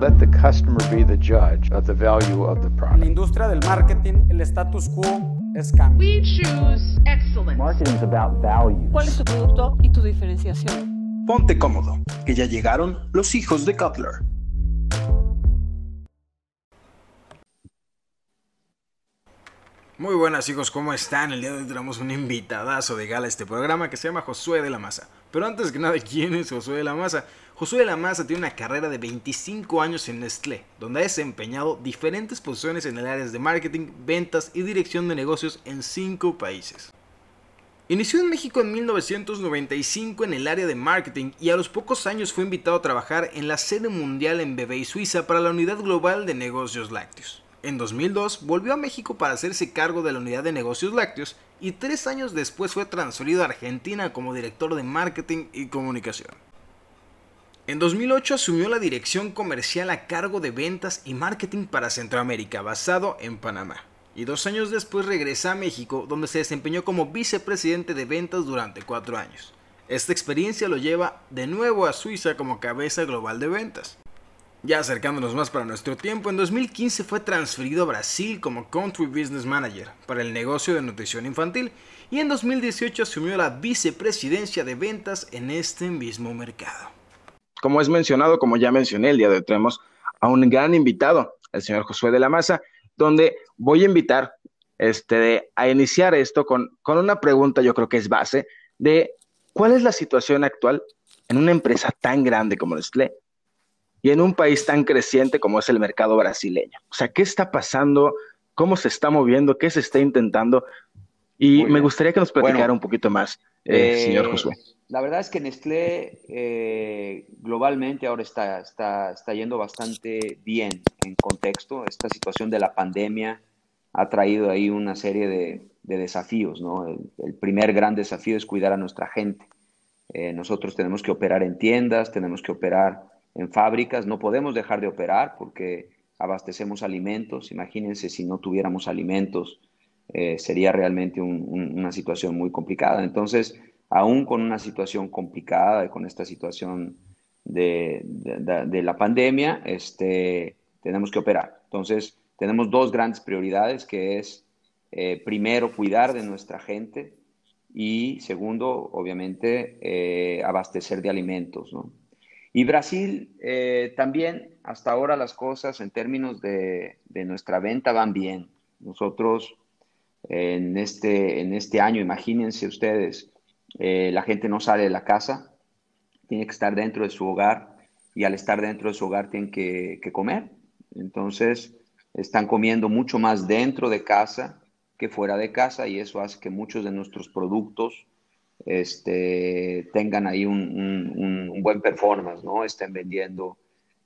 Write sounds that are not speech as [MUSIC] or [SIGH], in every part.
Let the customer be the judge of the value of the En la product. industria del marketing, el status quo es cambio. We choose excellence. Marketing is about value. ¿Cuál es tu producto y tu diferenciación? Ponte cómodo, que ya llegaron los hijos de Cutler. Muy buenas hijos, ¿cómo están? El día de hoy tenemos un invitadazo de gala a este programa que se llama Josué de la Maza. Pero antes que nada, ¿quién es Josué de la Maza? Josué de la Maza tiene una carrera de 25 años en Nestlé, donde ha desempeñado diferentes posiciones en el área de marketing, ventas y dirección de negocios en 5 países. Inició en México en 1995 en el área de marketing y a los pocos años fue invitado a trabajar en la sede mundial en Bebé y Suiza para la unidad global de negocios lácteos. En 2002 volvió a México para hacerse cargo de la unidad de negocios lácteos y tres años después fue transferido a Argentina como director de marketing y comunicación. En 2008 asumió la dirección comercial a cargo de ventas y marketing para Centroamérica, basado en Panamá. Y dos años después regresa a México, donde se desempeñó como vicepresidente de ventas durante cuatro años. Esta experiencia lo lleva de nuevo a Suiza como cabeza global de ventas. Ya acercándonos más para nuestro tiempo, en 2015 fue transferido a Brasil como Country Business Manager para el negocio de nutrición infantil y en 2018 asumió la vicepresidencia de ventas en este mismo mercado. Como es mencionado, como ya mencioné, el día de hoy tenemos a un gran invitado, el señor Josué de la Maza, donde voy a invitar este, a iniciar esto con, con una pregunta, yo creo que es base, de cuál es la situación actual en una empresa tan grande como Nestlé y en un país tan creciente como es el mercado brasileño. O sea, ¿qué está pasando? ¿Cómo se está moviendo? ¿Qué se está intentando? Y me gustaría que nos platicara Bueno, un poquito más, eh, Eh, señor Josué. La verdad es que Nestlé eh, globalmente ahora está, está, está yendo bastante bien en contexto. Esta situación de la pandemia ha traído ahí una serie de, de desafíos, ¿no? El, el primer gran desafío es cuidar a nuestra gente. Eh, nosotros tenemos que operar en tiendas, tenemos que operar en fábricas, no podemos dejar de operar porque abastecemos alimentos. Imagínense si no tuviéramos alimentos, eh, sería realmente un- un- una situación muy complicada. Entonces, aún con una situación complicada, con esta situación de la pandemia, este, tenemos que operar. Entonces, tenemos dos grandes prioridades, que es, eh, primero, cuidar de nuestra gente y, segundo, obviamente, eh, abastecer de alimentos, ¿no? Y Brasil eh, también, hasta ahora las cosas en términos de, de nuestra venta van bien. Nosotros en este, en este año, imagínense ustedes, eh, la gente no sale de la casa, tiene que estar dentro de su hogar y al estar dentro de su hogar tienen que, que comer. Entonces, están comiendo mucho más dentro de casa que fuera de casa y eso hace que muchos de nuestros productos este, tengan ahí un, buen performance, ¿no? Estén vendiendo,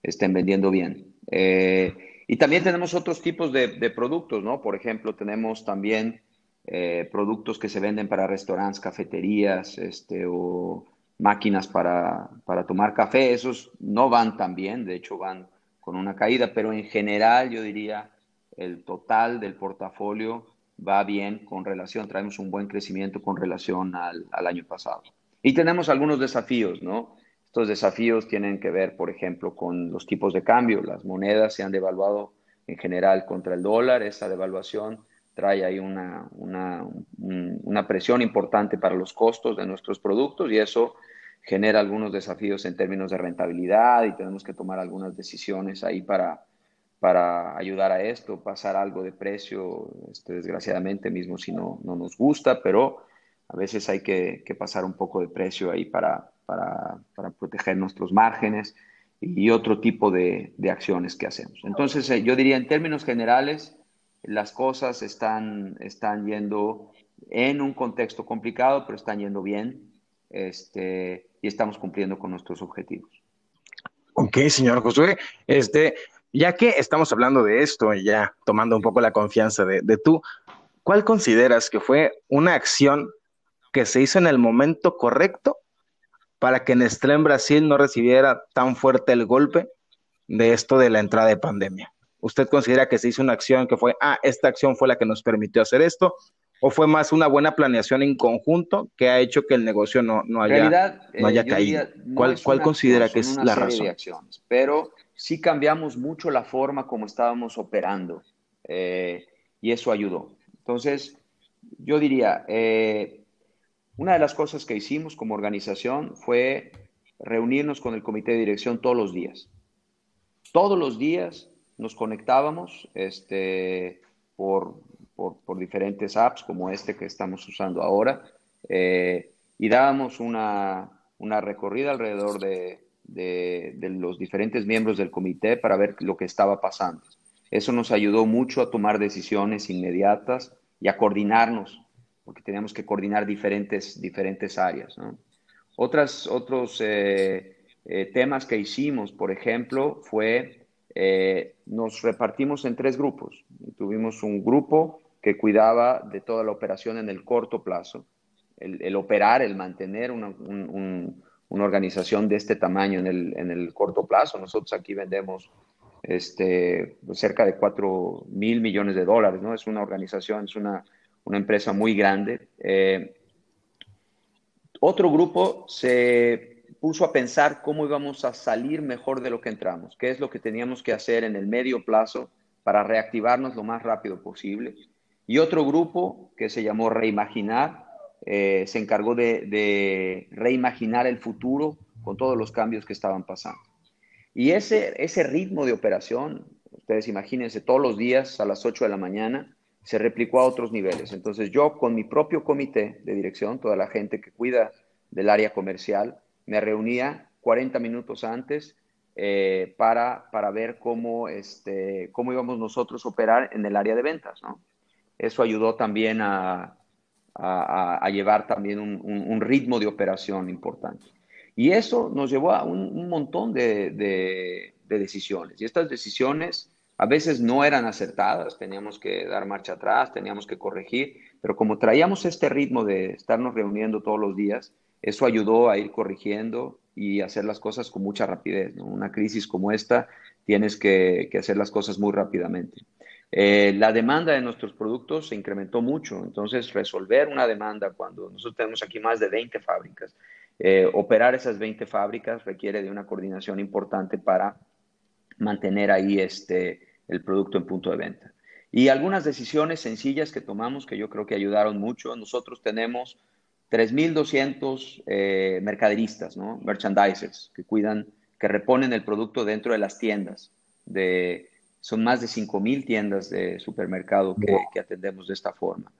estén vendiendo bien. Eh, y también tenemos otros tipos de, de productos, ¿no? Por ejemplo, tenemos también eh, productos que se venden para restaurantes, cafeterías, este, o máquinas para, para tomar café. Esos no van tan bien, de hecho van con una caída, pero en general yo diría el total del portafolio va bien con relación, traemos un buen crecimiento con relación al, al año pasado. Y tenemos algunos desafíos, ¿no? Estos desafíos tienen que ver, por ejemplo, con los tipos de cambio. Las monedas se han devaluado en general contra el dólar. Esa devaluación trae ahí una, una, un- una presión importante para los costos de nuestros productos y eso genera algunos desafíos en términos de rentabilidad y tenemos que tomar algunas decisiones ahí para, para ayudar a esto, pasar algo de precio, este, desgraciadamente mismo si no, no nos gusta, pero a veces hay que, pasar un poco de precio ahí para, para, para proteger nuestros márgenes y otro tipo de, de acciones que hacemos. Entonces, eh, yo diría en términos generales, las cosas están, están yendo en un contexto complicado, pero están yendo bien este, y estamos cumpliendo con nuestros objetivos. Ok, señor Josué, este, ya que estamos hablando de esto y ya tomando un poco la confianza de, de tú, ¿cuál consideras que fue una acción que se hizo en el momento correcto para que Nestlé en Brasil no recibiera tan fuerte el golpe de esto de la entrada de pandemia? ¿Usted considera que se hizo una acción que fue, ah, esta acción fue la que nos permitió hacer esto? ¿O fue más una buena planeación en conjunto que ha hecho que el negocio no, no haya, realidad, no haya eh, caído? diría, no ¿Cuál, cuál considera acción, que es la razón? de acciones, pero sí cambiamos mucho la forma como estábamos operando eh, y eso ayudó. Entonces, yo diría, eh, una de las cosas que hicimos como organización fue reunirnos con el comité de dirección todos los días. Todos los días nos conectábamos este, por, por, diferentes apps como este que estamos usando ahora eh, y dábamos una, una recorrida alrededor de, de, los diferentes miembros del comité para ver lo que estaba pasando. Eso nos ayudó mucho a tomar decisiones inmediatas y a coordinarnos, porque teníamos que coordinar diferentes, diferentes áreas. Otras, otros eh, eh, temas que hicimos, por ejemplo, fue eh, nos repartimos en tres grupos. Tuvimos un grupo que cuidaba de toda la operación en el corto plazo, el, operar, el mantener un, una organización de este tamaño en el, en el corto plazo. Nosotros aquí vendemos este, cerca de 4 mil millones de dólares, ¿no? Es una organización, es una, una empresa muy grande. Eh, otro grupo se puso a pensar cómo íbamos a salir mejor de lo que entramos, qué es lo que teníamos que hacer en el medio plazo para reactivarnos lo más rápido posible. Y otro grupo que se llamó Reimaginar, eh, se encargó de, reimaginar el futuro con todos los cambios que estaban pasando. Y ese, ese ritmo de operación, ustedes imagínense, todos los días a las 8 de la mañana, se replicó a otros niveles. Entonces yo con mi propio comité de dirección, toda la gente que cuida del área comercial, me reunía 40 minutos antes eh, para, para ver cómo, este, cómo íbamos nosotros a operar en el área de ventas. Eso ayudó también a, a, llevar también un, ritmo de operación importante. Y eso nos llevó a un, montón de, decisiones. Y estas decisiones a veces no eran acertadas, teníamos que dar marcha atrás, teníamos que corregir, pero como traíamos este ritmo de estarnos reuniendo todos los días, eso ayudó a ir corrigiendo y hacer las cosas con mucha rapidez. Una crisis como esta, tienes que hacer las cosas muy rápidamente. Eh, la demanda de nuestros productos se incrementó mucho, entonces resolver una demanda cuando nosotros tenemos aquí más de 20 fábricas, eh, operar esas 20 fábricas requiere de una coordinación importante para mantener ahí este, el producto en punto de venta. Y algunas decisiones sencillas que tomamos que yo creo que ayudaron mucho. Nosotros tenemos 3.200 eh, mercaderistas, ¿no? merchandisers, que cuidan, que reponen el producto dentro de las tiendas de, son más de 5.000 tiendas de supermercado que, atendemos de esta forma.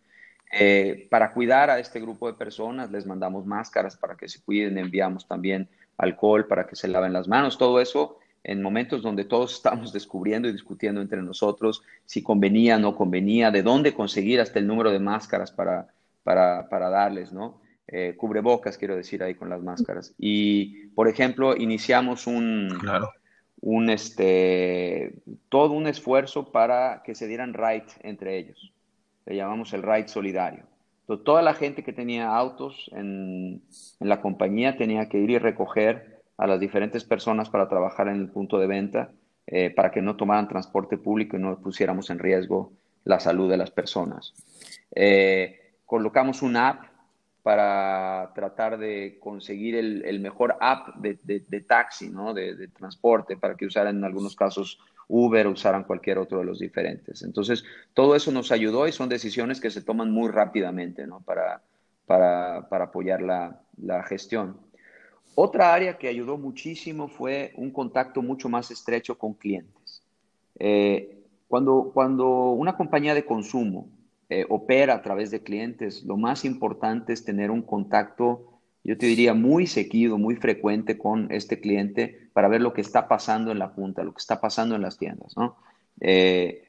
Eh, para cuidar a este grupo de personas, les mandamos máscaras para que se cuiden, enviamos también alcohol para que se laven las manos, todo eso en momentos donde todos [LAUGHS] estamos descubriendo y discutiendo entre nosotros si convenía o no convenía, de dónde conseguir hasta el número de máscaras para, para, para darles, ¿no? Eh, cubrebocas, quiero decir, ahí con las máscaras. Y, por ejemplo, iniciamos un, claro un, este, todo un esfuerzo para que se dieran rights entre ellos. Le llamamos el right solidario. toda la gente que tenía autos en, la compañía tenía que ir y recoger a las diferentes personas para trabajar en el punto de venta, eh, para que no tomaran transporte público y no pusiéramos en riesgo la salud de las personas. Eh, colocamos una app para tratar de conseguir el, mejor app de, taxi, ¿no? De, transporte, para que usaran en algunos casos Uber usaran cualquier otro de los diferentes. Entonces, todo eso nos ayudó y son decisiones que se toman muy rápidamente ¿no? para, para, apoyar la, gestión. Otra área que ayudó muchísimo fue un contacto mucho más estrecho con clientes. Eh, cuando, cuando una compañía de consumo eh, opera a través de clientes, lo más importante es tener un contacto, yo te diría, muy seguido, muy frecuente con este cliente para ver lo que está pasando en la punta, lo que está pasando en las tiendas, ¿no? Eh,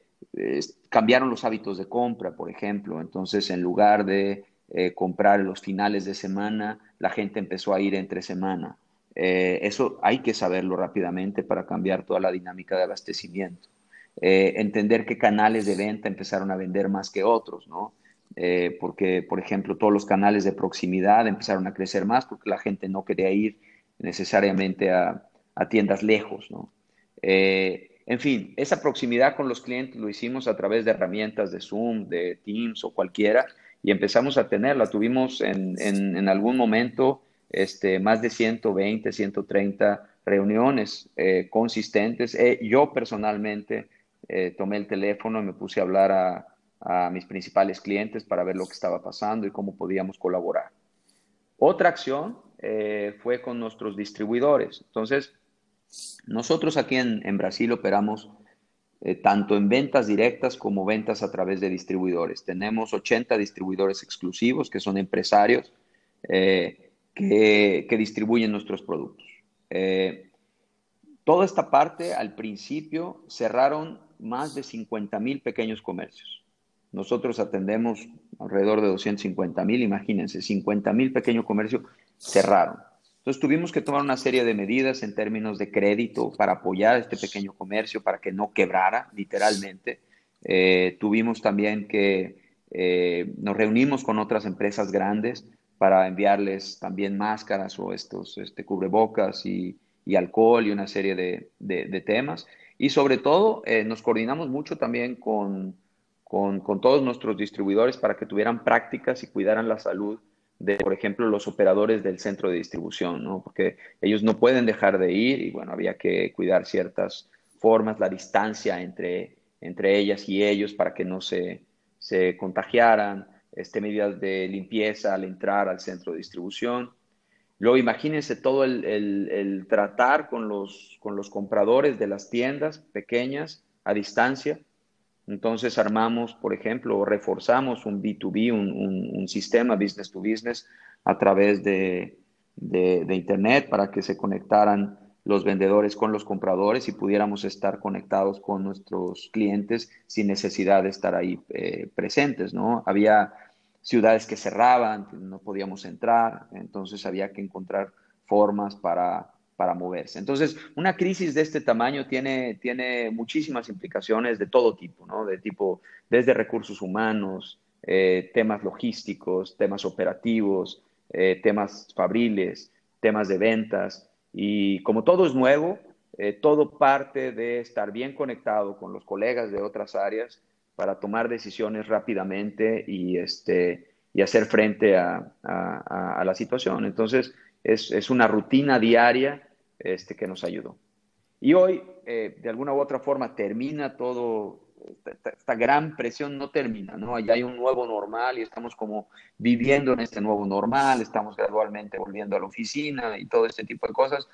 cambiaron los hábitos de compra, por ejemplo, entonces en lugar de eh, comprar los finales de semana, la gente empezó a ir entre semana. eso hay que saberlo rápidamente para cambiar toda la dinámica de abastecimiento. Eh, entender qué canales de venta empezaron a vender más que otros, ¿no? Eh, porque, por ejemplo, todos los canales de proximidad empezaron a crecer más porque la gente no quería ir necesariamente a, tiendas lejos, ¿no? Eh, en fin, esa proximidad con los clientes lo hicimos a través de herramientas de Zoom, de Teams o cualquiera, y empezamos a tenerla. Tuvimos en, algún momento este, más de 120, 130 reuniones consistentes. Yo personalmente eh, tomé el teléfono y me puse a hablar a, a, mis principales clientes para ver lo que estaba pasando y cómo podíamos colaborar. Otra acción fue con nuestros distribuidores. Entonces, nosotros aquí en, en Brasil operamos tanto en ventas directas como ventas a través de distribuidores. Tenemos 80 distribuidores exclusivos que son empresarios que, que distribuyen nuestros productos. Eh, toda esta parte, al principio, cerraron más de 50 mil pequeños comercios. Nosotros atendemos alrededor de 250 mil, imagínense, 50 mil pequeños comercios cerraron. Entonces tuvimos que tomar una serie de medidas en términos de crédito para apoyar a este pequeño comercio, para que no quebrara literalmente. Eh, tuvimos también que eh, nos reunimos con otras empresas grandes para enviarles también máscaras o estos este, cubrebocas y, alcohol y una serie de, de, temas. Y sobre todo, eh, nos coordinamos mucho también con, con, todos nuestros distribuidores para que tuvieran prácticas y cuidaran la salud de, por ejemplo, los operadores del centro de distribución, ¿no? porque ellos no pueden dejar de ir y bueno, había que cuidar ciertas formas, la distancia entre, entre ellas y ellos para que no se, se contagiaran este, medidas de limpieza al entrar al centro de distribución. Luego imagínense todo el, tratar con los, con los compradores de las tiendas pequeñas a distancia. Entonces armamos, por ejemplo, o reforzamos un B2B, un, sistema business to business a través de, de, Internet para que se conectaran los vendedores con los compradores y pudiéramos estar conectados con nuestros clientes sin necesidad de estar ahí eh, presentes, ¿no? Había ciudades que cerraban, no podíamos entrar, entonces había que encontrar formas para, para moverse. Entonces, una crisis de este tamaño tiene, tiene muchísimas implicaciones de todo tipo, ¿no? De tipo, desde recursos humanos, eh, temas logísticos, temas operativos, eh, temas fabriles, temas de ventas. Y como todo es nuevo, eh, todo parte de estar bien conectado con los colegas de otras áreas para tomar decisiones rápidamente y, este, y hacer frente a, la situación. Entonces, es, una rutina diaria este, que nos ayudó. Y hoy, eh, de alguna u otra forma, termina todo, esta, gran presión no termina, ¿no? Ya hay un nuevo normal y estamos como viviendo en este nuevo normal, estamos gradualmente volviendo a la oficina y todo este tipo de cosas,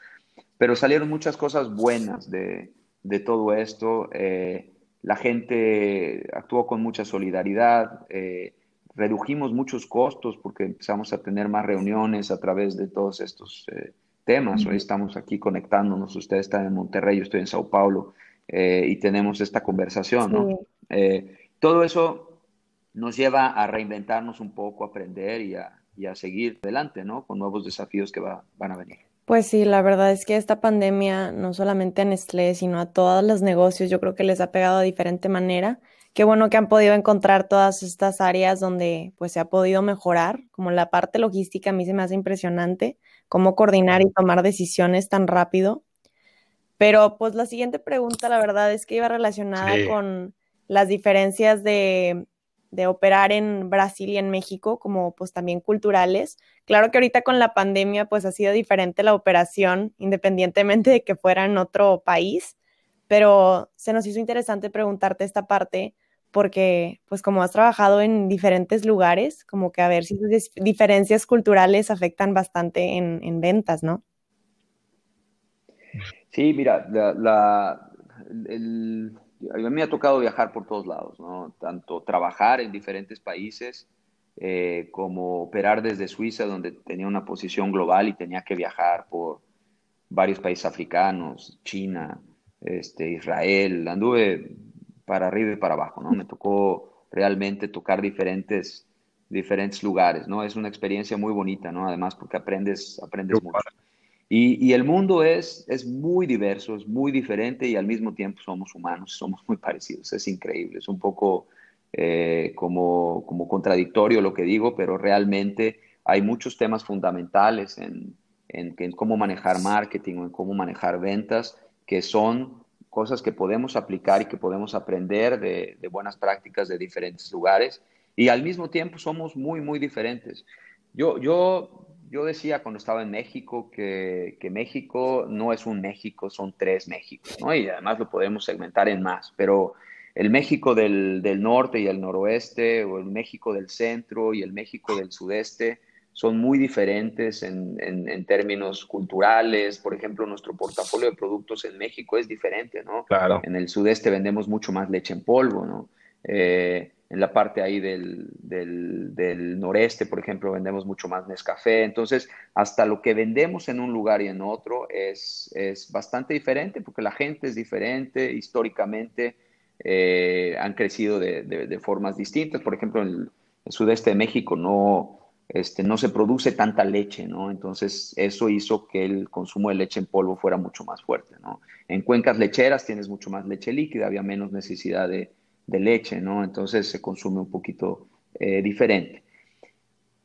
pero salieron muchas cosas buenas de, todo esto. Eh, la gente actuó con mucha solidaridad, eh, redujimos muchos costos porque empezamos a tener más reuniones a través de todos estos eh, temas. Hoy estamos aquí conectándonos, usted está en Monterrey, yo estoy en Sao Paulo eh, y tenemos esta conversación. ¿no? todo eso nos lleva a reinventarnos un poco, a aprender y a, y a seguir adelante ¿no? con nuevos desafíos que va, van a venir. Pues sí, la verdad es que esta pandemia, no solamente a Nestlé, sino a todos los negocios, yo creo que les ha pegado de diferente manera. Qué bueno que han podido encontrar todas estas áreas donde pues se ha podido mejorar, como la parte logística a mí se me hace impresionante, cómo coordinar y tomar decisiones tan rápido. Pero pues la siguiente pregunta, la verdad es que iba relacionada con las diferencias de de operar en Brasil y en México, como pues también culturales. Claro que ahorita con la pandemia pues ha sido diferente la operación, independientemente de que fuera en otro país, pero se nos hizo interesante preguntarte esta parte porque pues como has trabajado en diferentes lugares, como que a ver si esas diferencias culturales afectan bastante en, ventas, ¿no? Sí, mira, la, el, a mí me ha tocado viajar por todos lados, ¿no? Tanto trabajar en diferentes países eh, como operar desde Suiza, donde tenía una posición global y tenía que viajar por varios países africanos, China, este, Israel. Anduve para arriba y para abajo, ¿no? Me tocó realmente tocar diferentes, diferentes lugares, ¿no? Es una experiencia muy bonita, ¿no? Además, porque aprendes, aprendes mucho. Y, el mundo es, es muy diverso, es muy diferente y al mismo tiempo somos humanos, somos muy [LAUGHS] parecidos, es increíble, es un poco eh, como, como contradictorio lo que digo, pero realmente hay muchos temas fundamentales en, en, cómo manejar marketing o en cómo manejar ventas que son cosas que podemos aplicar y que podemos aprender de, de buenas prácticas de diferentes lugares y al mismo tiempo somos muy, muy diferentes. Yo, yo yo decía cuando estaba en México que, que, México no es un México, son tres Méxicos, ¿no? Y además lo podemos segmentar en más, pero el México del, del, norte y el noroeste, o el México del centro y el México del sudeste, son muy diferentes en, en, en, términos culturales. Por ejemplo, nuestro portafolio de productos en México es diferente, ¿no? Claro. En el sudeste vendemos mucho más leche en polvo, ¿no? Eh, en la parte ahí del, del, del, noreste, por ejemplo, vendemos mucho más Nescafé. Entonces, hasta lo que vendemos en un lugar y en otro es, es bastante diferente porque la gente es diferente, históricamente eh, han crecido de, de, formas distintas. Por ejemplo, en el, el sudeste de México no, este, no se produce tanta leche, ¿no? Entonces, eso hizo que el consumo de leche en polvo fuera mucho más fuerte, ¿no? En cuencas lecheras tienes mucho más leche líquida, había menos necesidad de, de leche, ¿no? Entonces se consume un poquito eh, diferente.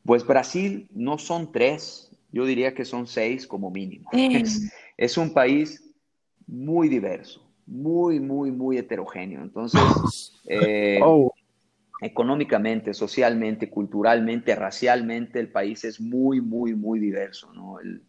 Pues Brasil no son tres, yo diría que son seis como mínimo. [LAUGHS] Es, es, un país muy diverso, muy, muy, muy heterogéneo. Entonces, eh, [LAUGHS] oh. económicamente, socialmente, culturalmente, racialmente, el país es muy, muy, muy diverso, ¿no? El,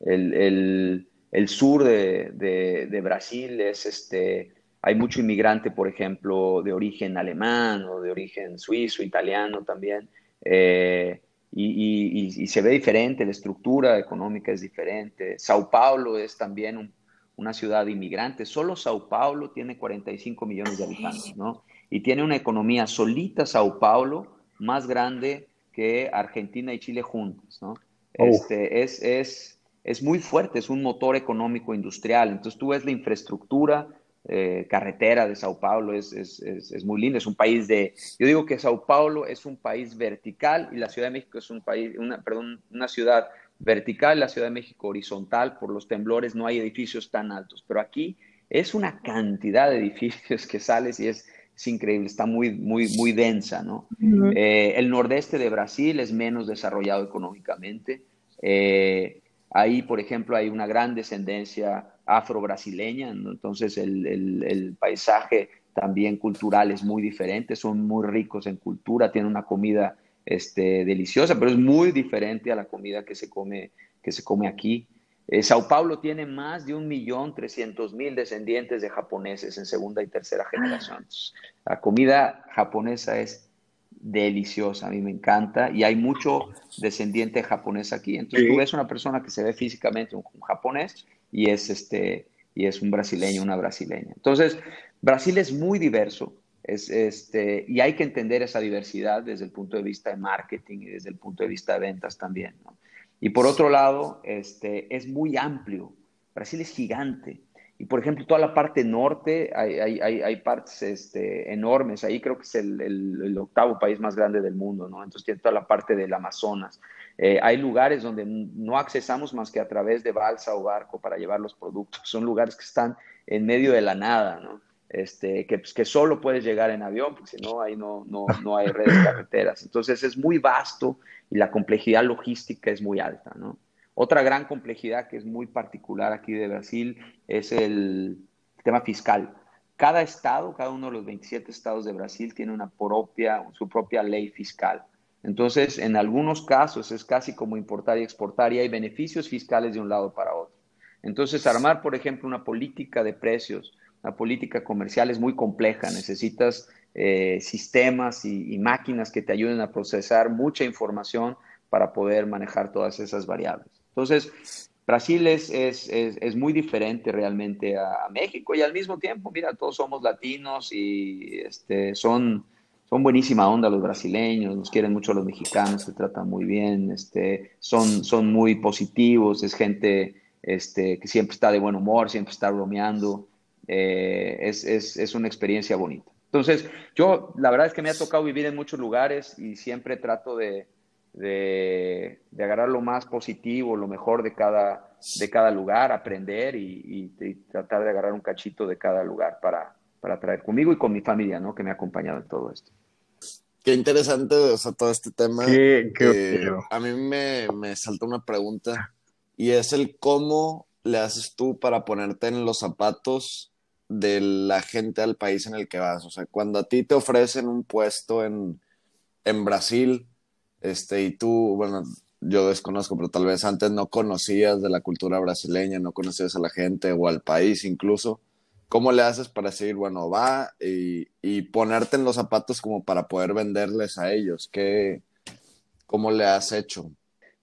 el, el, el sur de, de, de, Brasil es este hay mucho inmigrante, por ejemplo, de origen alemán o de origen suizo, italiano también, eh, y, y, y, se ve diferente, la estructura económica es diferente. Sao Paulo es también un, una ciudad de inmigrantes, solo Sao Paulo tiene 45 millones de habitantes, ¿no? Y tiene una economía solita Sao Paulo más grande que Argentina y Chile juntos, ¿no? Oh. Este, es, es, es muy fuerte, es un motor económico industrial. Entonces tú ves la infraestructura, eh, carretera de Sao Paulo es, es, es, es, muy linda, es un país de, yo digo que Sao Paulo es un país vertical y la Ciudad de México es un país, una, perdón, una ciudad vertical, la Ciudad de México horizontal, por los temblores no hay edificios tan altos, pero aquí es una cantidad de edificios que sales y es, es increíble, está muy, muy, muy densa, ¿no? Uh -huh. eh, el nordeste de Brasil es menos desarrollado económicamente. Eh, ahí, por ejemplo, hay una gran descendencia afro-brasileña, ¿no? entonces el, el, el, paisaje también cultural es muy diferente, son muy ricos en cultura, tienen una comida este, deliciosa, pero es muy diferente a la comida que se come, que se come aquí. Eh, Sao Paulo tiene más de un millón trescientos mil descendientes de japoneses en segunda y tercera generación. La comida japonesa es deliciosa, a mí me encanta y hay mucho descendiente japonés aquí. Entonces sí. tú ves una persona que se ve físicamente un, un japonés y es, este, y es un brasileño, una brasileña. Entonces, Brasil es muy diverso es, este, y hay que entender esa diversidad desde el punto de vista de marketing y desde el punto de vista de ventas también. Y por otro lado, este, es muy amplio. Brasil es gigante. Y por ejemplo, toda la parte norte, hay, hay, hay, hay partes este, enormes. Ahí creo que es el, el, el, octavo país más grande del mundo, ¿no? Entonces tiene toda la parte del Amazonas. Eh, hay lugares donde no accesamos más que a través de balsa o barco para llevar los productos. Son lugares que están en medio de la nada, ¿no? Este, que, pues, que solo puedes llegar en avión, porque si no, ahí no, no, no hay redes [LAUGHS] carreteras. Entonces es muy vasto y la complejidad logística es muy alta, ¿no? Otra gran complejidad que es muy particular aquí de Brasil es el tema fiscal. Cada estado, cada uno de los 27 estados de Brasil tiene una propia, su propia ley fiscal. Entonces, en algunos casos es casi como importar y exportar y hay beneficios fiscales de un lado para otro. Entonces, armar, por ejemplo, una política de precios, una política comercial es muy compleja. Necesitas eh, sistemas y, máquinas que te ayuden a procesar mucha información para poder manejar todas esas variables. Entonces, Brasil es, es, es, es, muy diferente realmente a, a, México y al mismo tiempo, mira, todos somos latinos y este, son, son buenísima onda los brasileños, nos quieren mucho los mexicanos, se tratan muy bien, este, son, son muy positivos, es gente este, que siempre está de buen humor, siempre está bromeando, eh, es, es, es una experiencia bonita. Entonces, yo la verdad es que me ha tocado vivir en muchos lugares y siempre trato de, de, agarrar lo más positivo, lo mejor de cada, de cada lugar, aprender y, y, y, tratar de agarrar un cachito de cada lugar para, para traer conmigo y con mi familia, ¿no? Que me ha acompañado en todo esto. Qué interesante, o sea, todo este tema. Qué, qué eh, a mí me, me salta una pregunta y es el cómo le haces tú para ponerte en los zapatos de la gente al país en el que vas. O sea, cuando a ti te ofrecen un puesto en, en Brasil, este, y tú, bueno, yo desconozco, pero tal vez antes no conocías de la cultura brasileña, no conocías a la gente o al país incluso. ¿Cómo le haces para decir, bueno, va y, y ponerte en los zapatos como para poder venderles a ellos? ¿Qué, ¿Cómo le has hecho?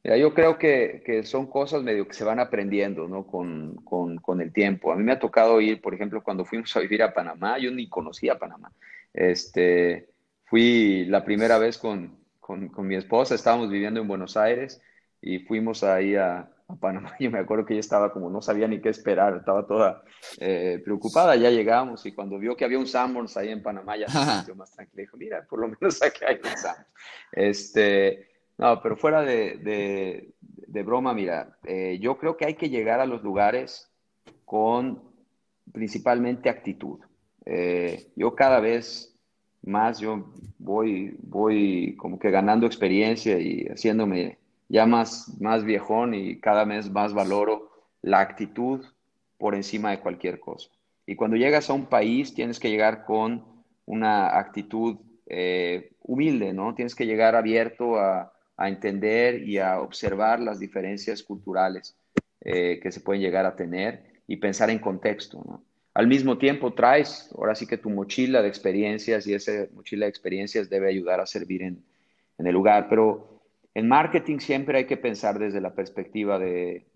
Mira, yo creo que, que, son cosas medio que se van aprendiendo, ¿no? Con, con, con, el tiempo. A mí me ha tocado ir, por ejemplo, cuando fuimos a vivir a Panamá, yo ni conocía Panamá. Este, fui la primera vez con, con, mi esposa, estábamos viviendo en Buenos Aires y fuimos ahí a, a, Panamá. [LAUGHS] Yo me acuerdo que ella estaba como, no sabía ni qué esperar, estaba toda eh, preocupada. Ya llegamos y cuando vio que había un Sanborns ahí en Panamá, ya se sintió más tranquila. Dijo, mira, por lo [LAUGHS] menos aquí hay un Sanborns. Este, no, pero fuera de, de, de broma, mira, eh, yo creo que hay que llegar a los lugares con principalmente actitud. Eh, yo cada vez más, yo voy, voy como que ganando experiencia y haciéndome ya más, más viejón y cada vez más valoro la actitud por encima de cualquier cosa. Y cuando llegas a un país tienes que llegar con una actitud eh, humilde, ¿no? Tienes que llegar abierto a, a entender y a observar las diferencias culturales eh, que se pueden llegar a tener y pensar en contexto. ¿no? Al mismo tiempo traes, ahora sí que tu mochila de experiencias y esa mochila de experiencias debe ayudar a servir en, en el lugar, pero en marketing siempre hay que pensar desde la perspectiva de,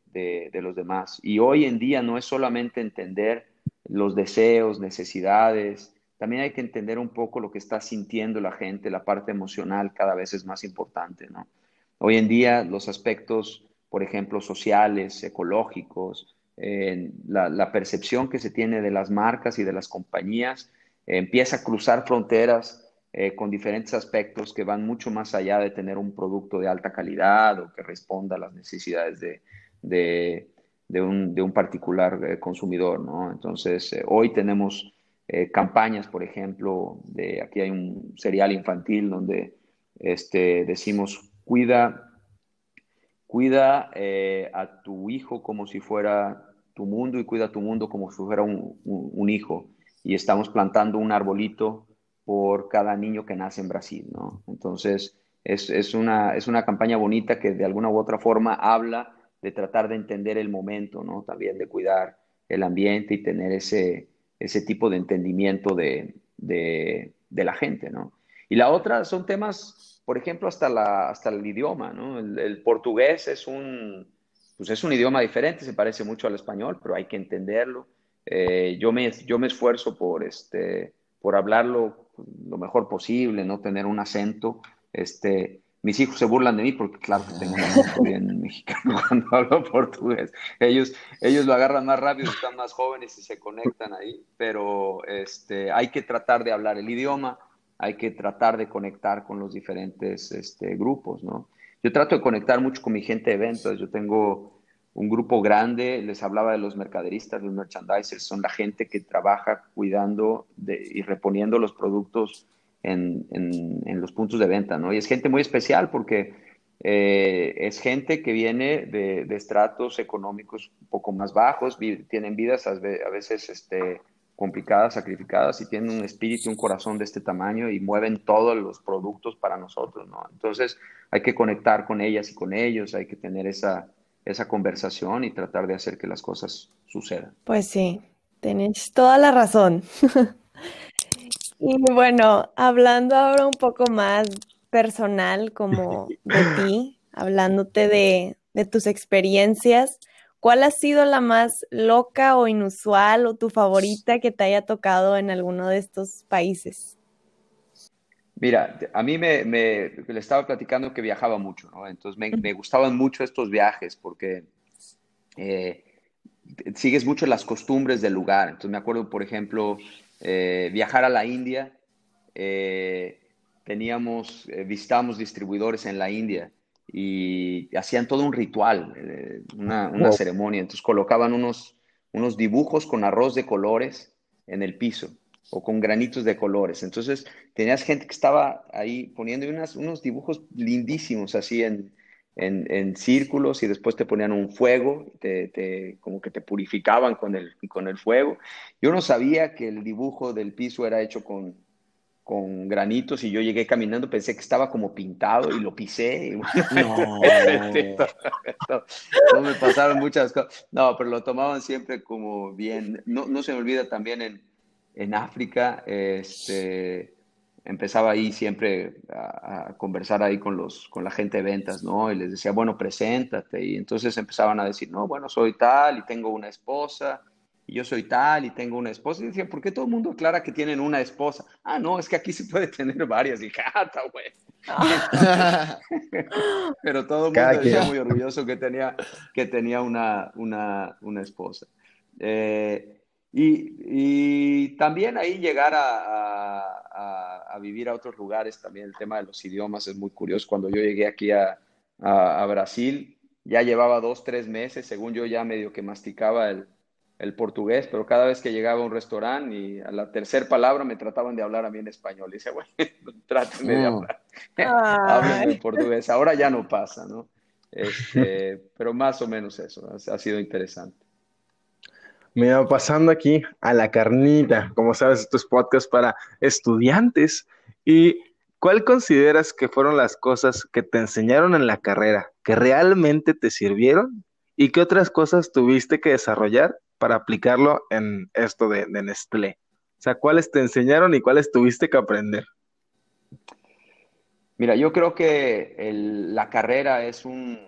los demás. Y hoy en día no es solamente entender los deseos, necesidades, también hay que entender un poco lo que está sintiendo la gente, la parte emocional cada vez es más importante, ¿no? Hoy en día los aspectos, por ejemplo, sociales, ecológicos, la, la, percepción que se tiene de las marcas y de las compañías eh, empieza a cruzar fronteras eh, con diferentes aspectos que van mucho más allá de tener un producto de alta calidad o que responda a las necesidades de, de, un, de un, particular consumidor, ¿no? Entonces, hoy tenemos eh, campañas, por ejemplo, de aquí hay un serial infantil donde este, decimos, cuida, cuida eh, a tu hijo como si fuera tu mundo y cuida tu mundo como si fuera un, un, un, hijo. Y estamos plantando un arbolito por cada niño que nace en Brasil, ¿no? Entonces, es, es, una, es una campaña bonita que de alguna u otra forma habla de tratar de entender el momento, ¿no? También de cuidar el ambiente y tener ese, ese tipo de entendimiento de, de, de, la gente, ¿no? Y la otra son temas, por ejemplo, hasta, la, hasta el idioma, ¿no? El, el, portugués es un, pues es un idioma diferente, se parece mucho al español, pero hay que entenderlo. Eh, yo, me, yo me esfuerzo por, este, por hablarlo lo mejor posible, no tener un acento. Este, mis hijos se burlan de mí porque, claro, que tengo un acento [LAUGHS] bien mexicano [LAUGHS] cuando hablo portugués. Ellos, ellos lo agarran más rápido, están más jóvenes y se conectan ahí, pero este, hay que tratar de hablar el idioma, hay que tratar de conectar con los diferentes este, grupos, ¿no? Yo trato de conectar mucho con mi gente de ventas, yo tengo un grupo grande, les hablaba de los mercaderistas, los merchandisers, son la gente que trabaja cuidando y reponiendo los productos en, en, los puntos de venta, ¿no? Y es gente muy especial porque eh, es gente que viene de, de, estratos económicos un poco más bajos, tienen vidas a veces este, complicadas, sacrificadas y tienen un espíritu, un corazón de este tamaño y mueven todos los productos para nosotros, ¿no? Entonces hay que conectar con ellas y con ellos, hay que tener esa, esa conversación y tratar de hacer que las cosas sucedan. Pues sí, tenés toda la razón. [LAUGHS] Y bueno, hablando ahora un poco más personal como de [LAUGHS] ti, hablándote de, de, tus experiencias, ¿cuál ha sido la más loca o inusual o tu favorita que te haya tocado en alguno de estos países? Mira, a mí me, me le estaba platicando que viajaba mucho, ¿no? Entonces me, me gustaban mucho estos viajes porque eh, sigues mucho las costumbres del lugar. Entonces me acuerdo, por ejemplo, eh, viajar a la India, eh, teníamos, visitamos distribuidores en la India y hacían todo un ritual, una, una wow. ceremonia. Entonces colocaban unos, unos dibujos con arroz de colores en el piso o con granitos de colores. Entonces tenías gente que estaba ahí poniendo unas, unos dibujos lindísimos así en, en, en, círculos y después te ponían un fuego, te, te, como que te purificaban con el, con el fuego. Yo no sabía que el dibujo del piso era hecho con, con granitos y yo llegué caminando, pensé que estaba como pintado y lo pisé. Y [LAUGHS] No. no, me pasaron muchas cosas. No, pero lo tomaban siempre como bien. No, no se me olvida también en, en África, este, empezaba ahí siempre a, a, conversar ahí con, los, con la gente de ventas, ¿no? Y les decía, bueno, preséntate. Y entonces empezaban a decir, no, bueno, soy tal y tengo una esposa y yo soy tal y tengo una esposa. Y decía, ¿por qué todo el mundo aclara que tienen una esposa? Ah, no, es que aquí se puede [LAUGHS] tener varias. Y jata, [LAUGHS] güey. Pero todo el mundo decía muy orgulloso que tenía, que tenía una, una, una esposa. Eh, y, y, también ahí llegar a, a, a, vivir a otros lugares, también el tema de los idiomas es muy curioso. Cuando yo llegué aquí a, a Brasil, ya llevaba dos, tres meses, según yo ya medio que masticaba el, el portugués, pero cada vez que llegaba a un restaurante y a la tercera palabra me trataban de hablar a mí en español. Y dice, bueno, [LAUGHS] trátenme de hablar, [LAUGHS] hablen en portugués. Ahora ya no pasa, ¿no? Este, pero más o menos eso, ha, ha sido interesante. Me va pasando aquí a la carnita, como sabes, estos podcasts para estudiantes. ¿Y cuál consideras que fueron las cosas que te enseñaron en la carrera, que realmente te sirvieron? ¿Y qué otras cosas tuviste que desarrollar para aplicarlo en esto de, de Nestlé? O sea, ¿cuáles te enseñaron y cuáles tuviste que aprender? Mira, yo creo que el, la carrera es un,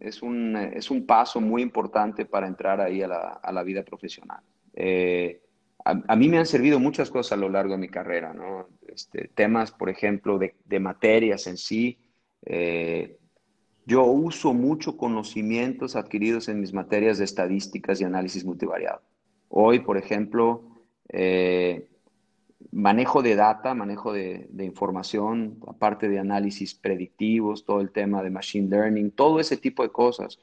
es un, es un paso muy importante para entrar ahí a la, a la vida profesional. Eh, a, a, mí me han servido muchas cosas a lo largo de mi carrera, ¿no? Este, temas, por ejemplo, de, de materias en sí. Eh, yo uso mucho conocimientos adquiridos en mis materias de estadísticas y análisis multivariado. Hoy, por ejemplo, eh, manejo de data, manejo de, información, aparte de análisis predictivos, todo el tema de machine learning, todo ese tipo de cosas.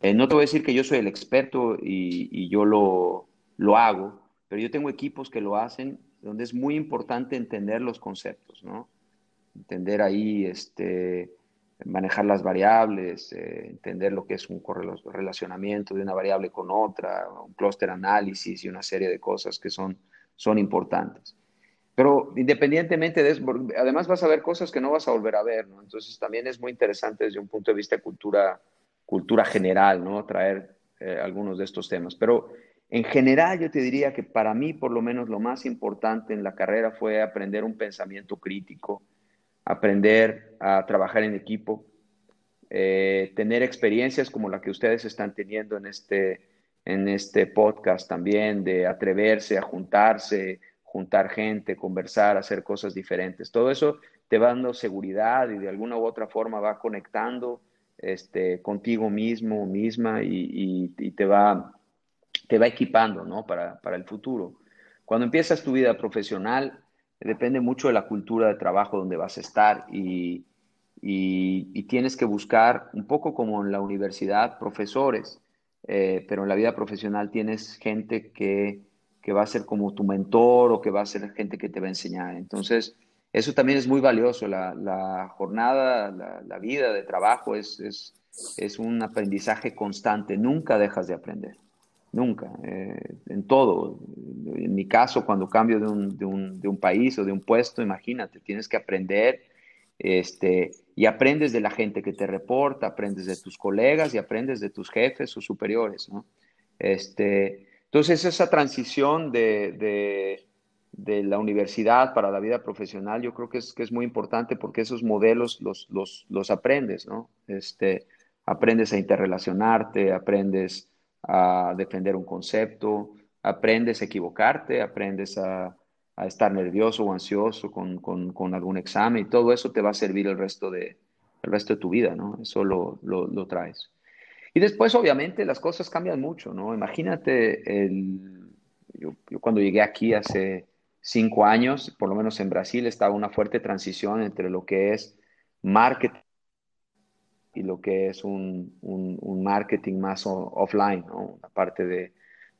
Eh, no te voy a decir que yo soy el experto y, y yo lo, lo, hago, pero yo tengo equipos que lo hacen donde es muy importante entender los conceptos, ¿no? Entender ahí, este, manejar las variables, eh, entender lo que es un relacionamiento de una variable con otra, un cluster análisis y una serie de cosas que son, son importantes. Pero independientemente de eso, además vas a ver cosas que no vas a volver a ver, ¿no? Entonces también es muy interesante desde un punto de vista de cultura, cultura general, ¿no? Traer eh, algunos de estos temas. Pero en general yo te diría que para mí por lo menos lo más importante en la carrera fue aprender un pensamiento crítico, aprender a trabajar en equipo, eh, tener experiencias como la que ustedes están teniendo en este, en este podcast también, de atreverse a juntarse, juntar gente, conversar, hacer cosas diferentes. Todo eso te va dando seguridad y de alguna u otra forma va conectando este, contigo mismo, misma y, y, te, va, te va equipando ¿no? para, para el futuro. Cuando empiezas tu vida profesional, depende mucho de la cultura de trabajo donde vas a estar y, y, y tienes que buscar, un poco como en la universidad, profesores, eh, pero en la vida profesional tienes gente que, que, va a ser como tu mentor o que va a ser gente que te va a enseñar. Entonces, eso también es muy valioso. La, la jornada, la, vida de trabajo es, es, es un aprendizaje constante. Nunca dejas de aprender nunca, eh, en todo. En mi caso, cuando cambio de un, de, un, de un, país o de un puesto, imagínate, tienes que aprender este, y aprendes de la gente que te reporta, aprendes de tus colegas y aprendes de tus jefes o superiores. ¿no? Este, entonces, esa transición de, de, la universidad para la vida profesional, yo creo que es, que es muy importante porque esos modelos los, los, aprendes, ¿no? Este, aprendes a interrelacionarte, aprendes a defender un concepto, aprendes a equivocarte, aprendes a, estar nervioso o ansioso con, con, con, algún examen y todo eso te va a servir el resto de, el resto de tu vida, ¿no? Eso lo, lo, lo traes. Y después, obviamente, las cosas cambian mucho, ¿no? Imagínate, el, yo, cuando llegué aquí hace cinco años, por lo menos en Brasil, estaba una fuerte transición entre lo que es marketing y lo que es un, un, marketing más offline, ¿no? la parte de,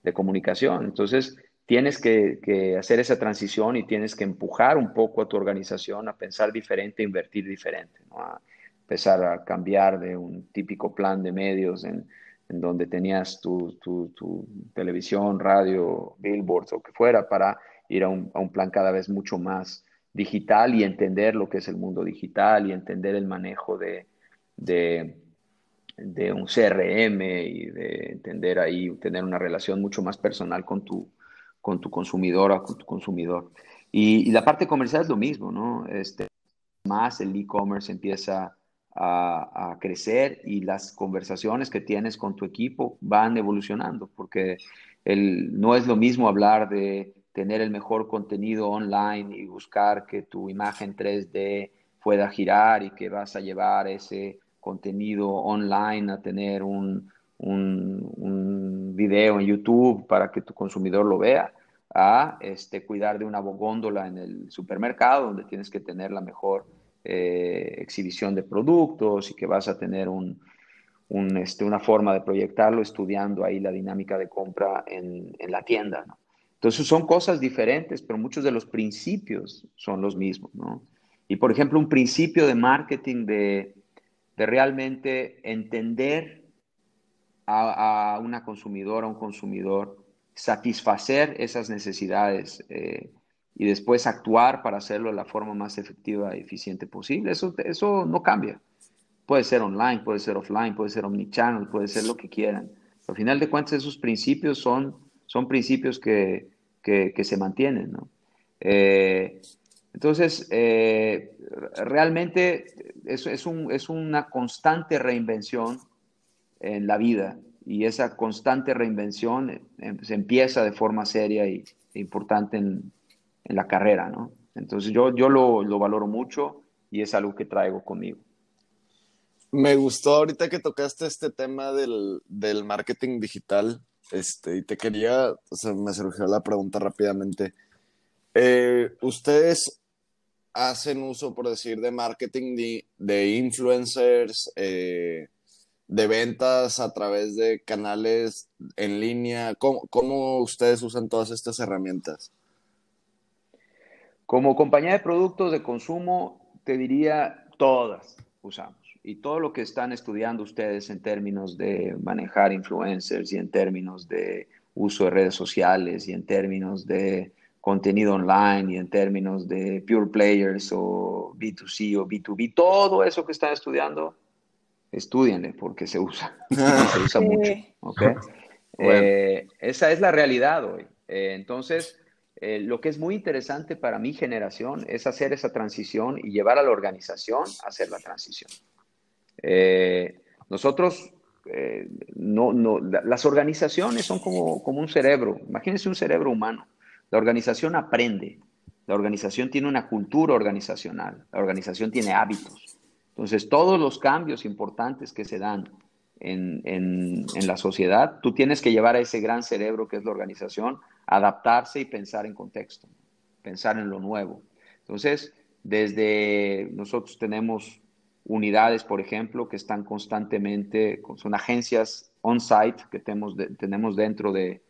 de, comunicación. Entonces, tienes que, hacer esa transición y tienes que empujar un poco a tu organización a pensar diferente, a invertir diferente, ¿no? Empezar a cambiar de un típico plan de medios en, en donde tenías tu, tu, televisión, radio, billboards o que fuera, para ir a un, a un plan cada vez mucho más digital y entender lo que es el mundo digital y entender el manejo de, de, un CRM y de entender ahí, tener una relación mucho más personal con tu, con tu consumidora, con tu consumidor. Y, la parte comercial es lo mismo, ¿no? Este, más el e-commerce empieza a, crecer y las conversaciones que tienes con tu equipo van evolucionando, porque el, no es lo mismo hablar de tener el mejor contenido online y buscar que tu imagen 3D pueda girar y que vas a llevar ese contenido online a tener un, un, video en YouTube para que tu consumidor lo vea, a este, cuidar de una góndola en el supermercado donde tienes que tener la mejor eh, exhibición de productos y que vas a tener este, una forma de proyectarlo estudiando ahí la dinámica de compra en, la tienda. ¿no? Entonces son cosas diferentes, pero muchos de los principios son los mismos. Y por ejemplo, un principio de marketing de, de realmente entender a, una consumidora, a un consumidor, satisfacer esas necesidades eh, y después actuar para hacerlo de la forma más efectiva y eficiente posible, eso, eso no cambia. Puede ser online, puede ser offline, puede ser omnichannel, puede ser lo que quieran. Al final de cuentas, esos principios son son principios que, que, se mantienen. ¿no? Eh, entonces, eh, realmente es, es, un, es, una constante reinvención en la vida y esa constante reinvención eh, se empieza de forma seria y, e importante en, en, la carrera. ¿no? Entonces, yo, yo lo, lo valoro mucho y es algo que traigo conmigo. Me gustó ahorita que tocaste este tema del, del marketing digital este, y te quería, o sea, me surgió la pregunta rápidamente. Eh, ¿Ustedes hacen uso, por decir, de marketing de, influencers, eh, de ventas a través de canales en línea? ¿Cómo, ¿Cómo, ustedes usan todas estas herramientas? Como compañía de productos de consumo, te diría todas usamos y todo lo que están estudiando ustedes en términos de manejar influencers y en términos de uso de redes sociales y en términos de contenido online y en términos de pure players o B2C o B2B, todo eso que están estudiando, estudienle porque se usa, [LAUGHS] se usa mucho. Eh, esa es la realidad hoy. Eh, entonces, eh, lo que es muy interesante para mi generación es hacer esa transición y llevar a la organización a hacer la transición. Eh, nosotros, eh, no, no, las organizaciones son como, como un cerebro. Imagínense un cerebro humano. La organización aprende. La organización tiene una cultura organizacional. La organización tiene hábitos. Entonces, todos los cambios importantes que se dan en, en, en, la sociedad, tú tienes que llevar a ese gran cerebro que es la organización, adaptarse y pensar en contexto, pensar en lo nuevo. Entonces, desde nosotros tenemos unidades, por ejemplo, que están constantemente, son agencias on-site que tenemos, tenemos dentro de,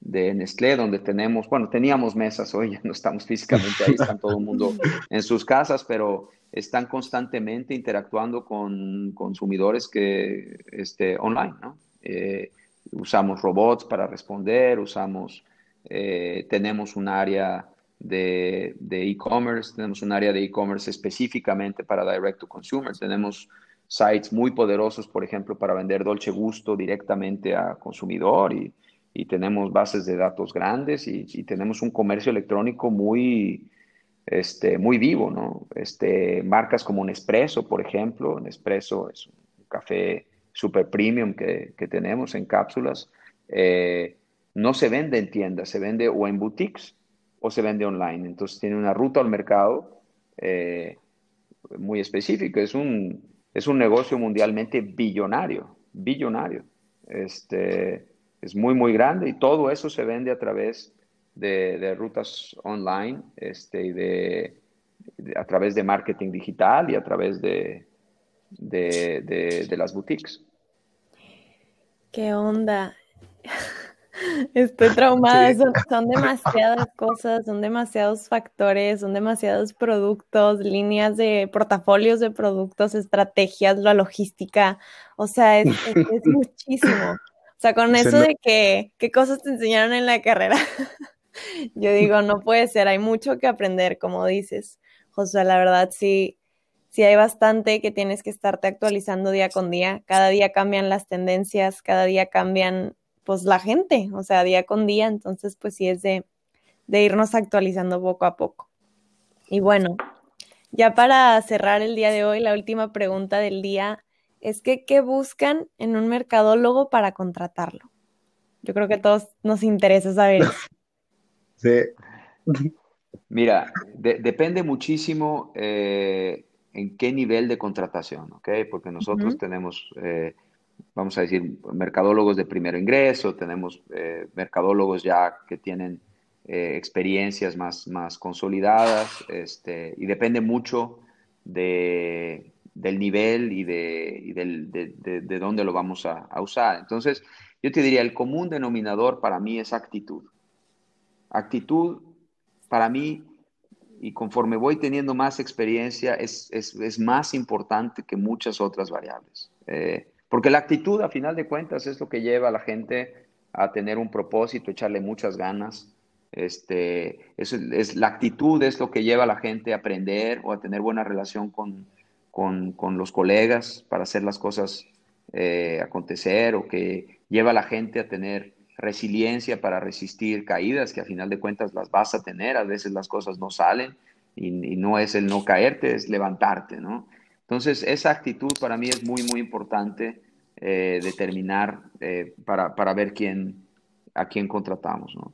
de Nestlé, donde tenemos, bueno, teníamos mesas, hoy ya no estamos físicamente ahí, están todo el mundo [LAUGHS] en sus casas, pero están constantemente interactuando con consumidores que, este, online, ¿no? Eh, usamos robots para responder, usamos, eh, tenemos un área de e-commerce, tenemos un área de e-commerce específicamente para direct to consumer, tenemos sites muy poderosos, por ejemplo, para vender dolce gusto directamente a consumidor y, y tenemos bases de datos grandes y, tenemos un comercio electrónico muy, este, muy vivo, ¿no? Este, marcas como Nespresso, por ejemplo, Nespresso es un café super premium que, que tenemos en cápsulas, eh, no se vende en tiendas, se vende o en boutiques o se vende online. Entonces tiene una ruta al mercado eh, muy específica. Es un, es un negocio mundialmente billonario, billonario. Este, es muy, muy grande y todo eso se vende a través de, rutas online este, y de, a través de marketing digital y a través de, de, de las boutiques. ¿Qué onda? Estoy traumada, son, demasiadas cosas, son demasiados factores, son demasiados productos, líneas de portafolios de productos, estrategias, la logística, o sea, es, [LAUGHS] muchísimo. O sea, con eso de que, qué cosas te enseñaron en la carrera, [LAUGHS] yo digo, no puede ser, hay mucho que aprender, como dices. José, la verdad sí, sí hay bastante que tienes que estarte actualizando día con día. Cada día cambian las tendencias, cada día cambian pues la gente, o sea, día con día, entonces pues sí es de, de irnos actualizando poco a poco. Y bueno, ya para cerrar el día de hoy, la última pregunta del día es que, ¿qué buscan en un mercadólogo para contratarlo? Yo creo que a todos nos interesa saber eso. [LAUGHS] Sí. Mira, de- depende muchísimo eh, en qué nivel de contratación, ¿ok? Porque nosotros tenemos, eh, vamos a decir, mercadólogos de primer ingreso, tenemos eh, mercadólogos ya que tienen eh, experiencias más, más consolidadas, este, y depende mucho de, del nivel y, de, y del- de, de- de dónde lo vamos a, a usar. Entonces, yo te diría, el común denominador para mí es actitud. Actitud, para mí, y conforme voy teniendo más experiencia, es, es- es más importante que muchas otras variables. Eh, porque la actitud, a final de cuentas, es lo que lleva a la gente a tener un propósito, echarle muchas ganas. Este, es, la actitud es lo que lleva a la gente a aprender o a tener buena relación con los colegas para hacer las cosas eh, acontecer o que lleva a la gente a tener resiliencia para resistir caídas, que a final de cuentas las vas a tener, a veces las cosas no salen y, y no es el no caerte, es levantarte, ¿no? Entonces, esa actitud para mí es muy, muy importante eh, determinar eh, para, para ver quién, a quién contratamos, ¿no?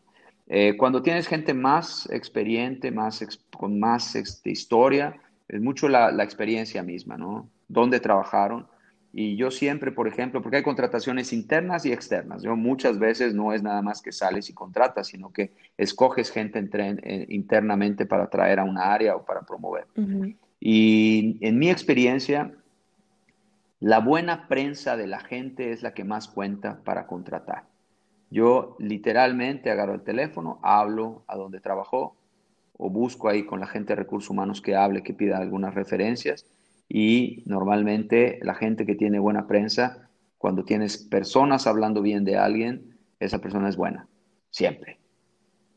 Eh, cuando tienes gente más experiente, más ex- con más este, historia, es mucho la, la experiencia misma, ¿no? Dónde trabajaron. Y yo siempre, por ejemplo, porque hay contrataciones internas y externas. Yo muchas veces no es nada más que sales y contratas, sino que escoges gente entre- eh, internamente para traer a una área o para promover. Ujú. Y en mi experiencia, la buena prensa de la gente es la que más cuenta para contratar. Yo literalmente agarro el teléfono, hablo a donde trabajó o busco ahí con la gente de recursos humanos que hable, que pida algunas referencias y normalmente la gente que tiene buena prensa, cuando tienes personas hablando bien de alguien, esa persona es buena, siempre.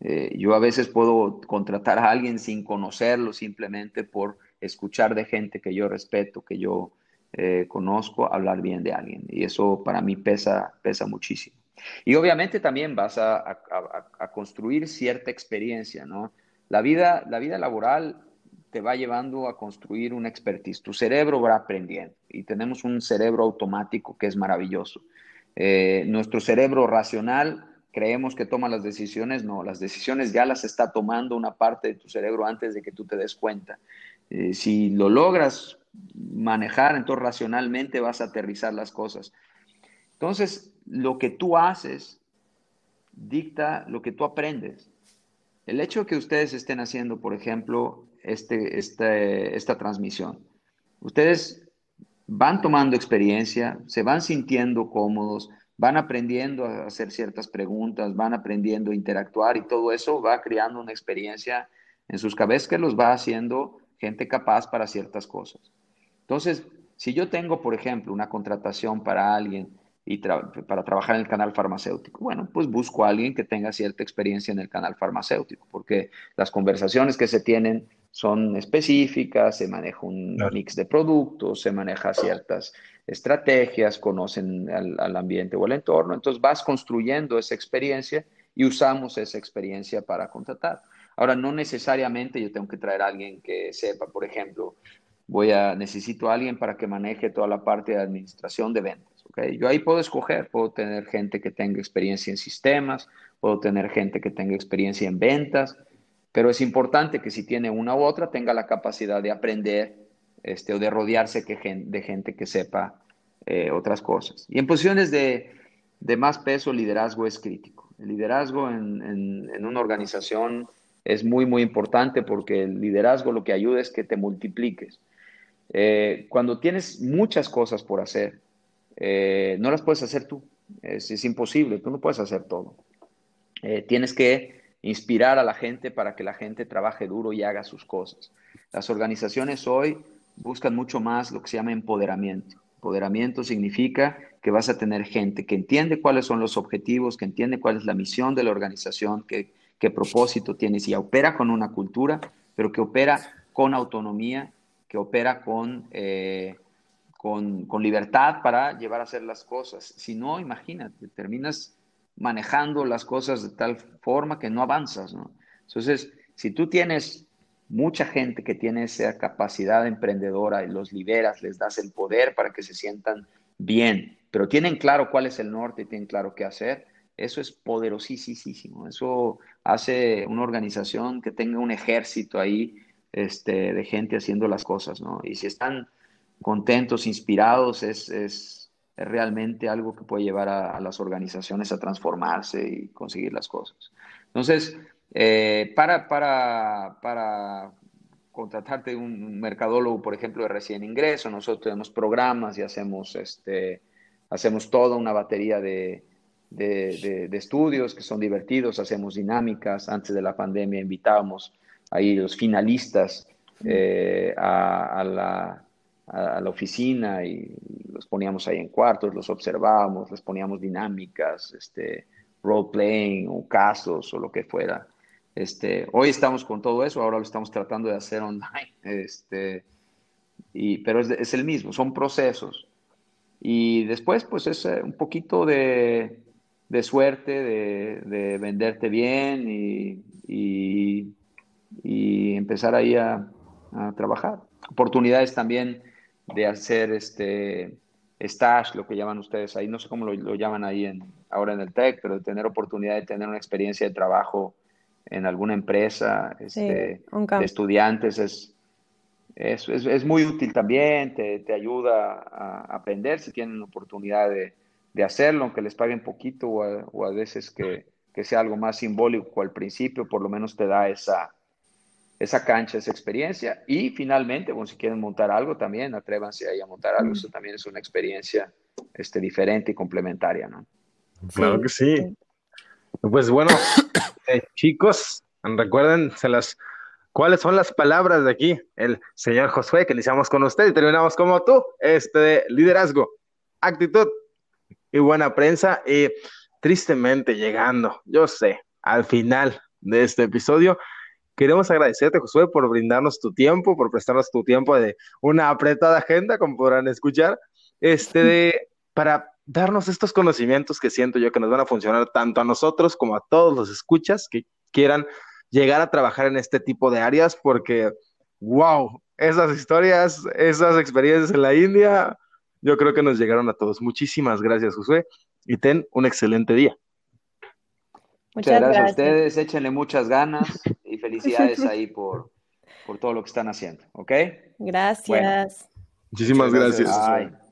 Eh, yo a veces puedo contratar a alguien sin conocerlo, simplemente por escuchar de gente que yo respeto, que yo eh, conozco, hablar bien de alguien. Y eso para mí pesa, pesa muchísimo. Y obviamente también vas a, construir cierta experiencia, ¿no? La vida, la vida laboral te va llevando a construir una expertise. Tu cerebro va aprendiendo y tenemos un cerebro automático que es maravilloso. Eh, nuestro cerebro racional creemos que toma las decisiones, no, las decisiones ya las está tomando una parte de tu cerebro antes de que tú te des cuenta. Eh, si lo logras manejar, entonces racionalmente vas a aterrizar las cosas. Entonces, lo que tú haces dicta lo que tú aprendes. El hecho de que ustedes estén haciendo, por ejemplo, este, este, esta transmisión, ustedes van tomando experiencia, se van sintiendo cómodos, van aprendiendo a hacer ciertas preguntas, van aprendiendo a interactuar y todo eso va creando una experiencia en sus cabezas que los va haciendo gente capaz para ciertas cosas. Entonces, si yo tengo, por ejemplo, una contratación para alguien y tra- para trabajar en el canal farmacéutico, bueno, pues busco a alguien que tenga cierta experiencia en el canal farmacéutico, porque las conversaciones que se tienen son específicas, se maneja un mix de productos, se maneja ciertas estrategias, conocen al, ambiente o el entorno, entonces vas construyendo esa experiencia y usamos esa experiencia para contratar. Ahora, no necesariamente yo tengo que traer a alguien que sepa, por ejemplo, voy a, necesito a alguien para que maneje toda la parte de administración de ventas. ¿okay? Yo ahí puedo escoger, puedo tener gente que tenga experiencia en sistemas, puedo tener gente que tenga experiencia en ventas, pero es importante que si tiene una u otra tenga la capacidad de aprender este, o de rodearse que gen- de gente que sepa eh, otras cosas. Y en posiciones de, de más peso, liderazgo es crítico. El liderazgo en, en- en una organización es muy, muy importante porque el liderazgo lo que ayuda es que te multipliques. Eh, cuando tienes muchas cosas por hacer, eh, no las puedes hacer tú. Es, es imposible, tú no puedes hacer todo. Eh, tienes que inspirar a la gente para que la gente trabaje duro y haga sus cosas. Las organizaciones hoy buscan mucho más lo que se llama empoderamiento. Empoderamiento significa que vas a tener gente que entiende cuáles son los objetivos, que entiende cuál es la misión de la organización, qué, propósito tienes y opera con una cultura, pero que opera con autonomía, que opera con, eh, con, con, libertad para llevar a hacer las cosas. Si no, imagínate, terminas manejando las cosas de tal forma que no avanzas. Entonces, si tú tienes mucha gente que tiene esa capacidad emprendedora y los liberas, les das el poder para que se sientan bien, pero tienen claro cuál es el norte tienen claro qué hacer, eso es poderosísimo. Eso hace una organización que tenga un ejército ahí este, de gente haciendo las cosas, ¿no? Y si están contentos, inspirados, es realmente algo que puede llevar a, a, las organizaciones a transformarse y conseguir las cosas. Entonces, eh, para, para, para contratarte un mercadólogo, por ejemplo, de recién ingreso, nosotros tenemos programas y hacemos, este, hacemos toda una batería de, de, de, estudios que son divertidos, hacemos dinámicas. Antes de la pandemia invitábamos ahí los finalistas eh, a, a, la, a, la, oficina y los poníamos ahí en cuartos, los observábamos, les poníamos dinámicas, este, role playing o casos o lo que fuera. Este, hoy estamos con todo eso, ahora lo estamos tratando de hacer online, este, y, pero es, el mismo, son procesos. Y después, pues es eh, un poquito de, suerte, de, de, venderte bien y, empezar ahí a, trabajar. Oportunidades también de hacer este stash, lo que llaman ustedes ahí, no sé cómo lo, llaman ahí en, ahora en el TEC, pero de tener oportunidad de tener una experiencia de trabajo en alguna empresa este, sí, de estudiantes es, es, es, es, muy útil también, te, te ayuda a, aprender si tienen oportunidad de, de, hacerlo, aunque les paguen poquito o a, o a veces que, que, sea algo más simbólico al principio, por lo menos te da esa, esa cancha, esa experiencia. Y finalmente, bueno, si quieren montar algo también, atrévanse ahí a montar algo, eso también es una experiencia este, diferente y complementaria, ¿no? Claro que sí. Pues bueno, eh, chicos, recuerden cuáles son las palabras de aquí. El señor Josué, que iniciamos con usted y terminamos como tú, este liderazgo, actitud y buena prensa. Y tristemente llegando, yo sé, al final de este episodio, queremos agradecerte, Josué, por brindarnos tu tiempo, por prestarnos tu tiempo de una apretada agenda, como podrán escuchar, este, de, para darnos estos conocimientos que siento yo que nos van a funcionar tanto a nosotros como a todos los escuchas que quieran llegar a trabajar en este tipo de áreas, porque, wow, esas historias, esas experiencias en la India, yo creo que nos llegaron a todos. Muchísimas gracias, Josué, y ten un excelente día. Muchas, gracias, gracias, a ustedes, échenle muchas ganas y [LAUGHS] felicidades ahí por, por todo lo que están haciendo, ¿ok? Gracias. Bueno, muchísimas gracias. gracias.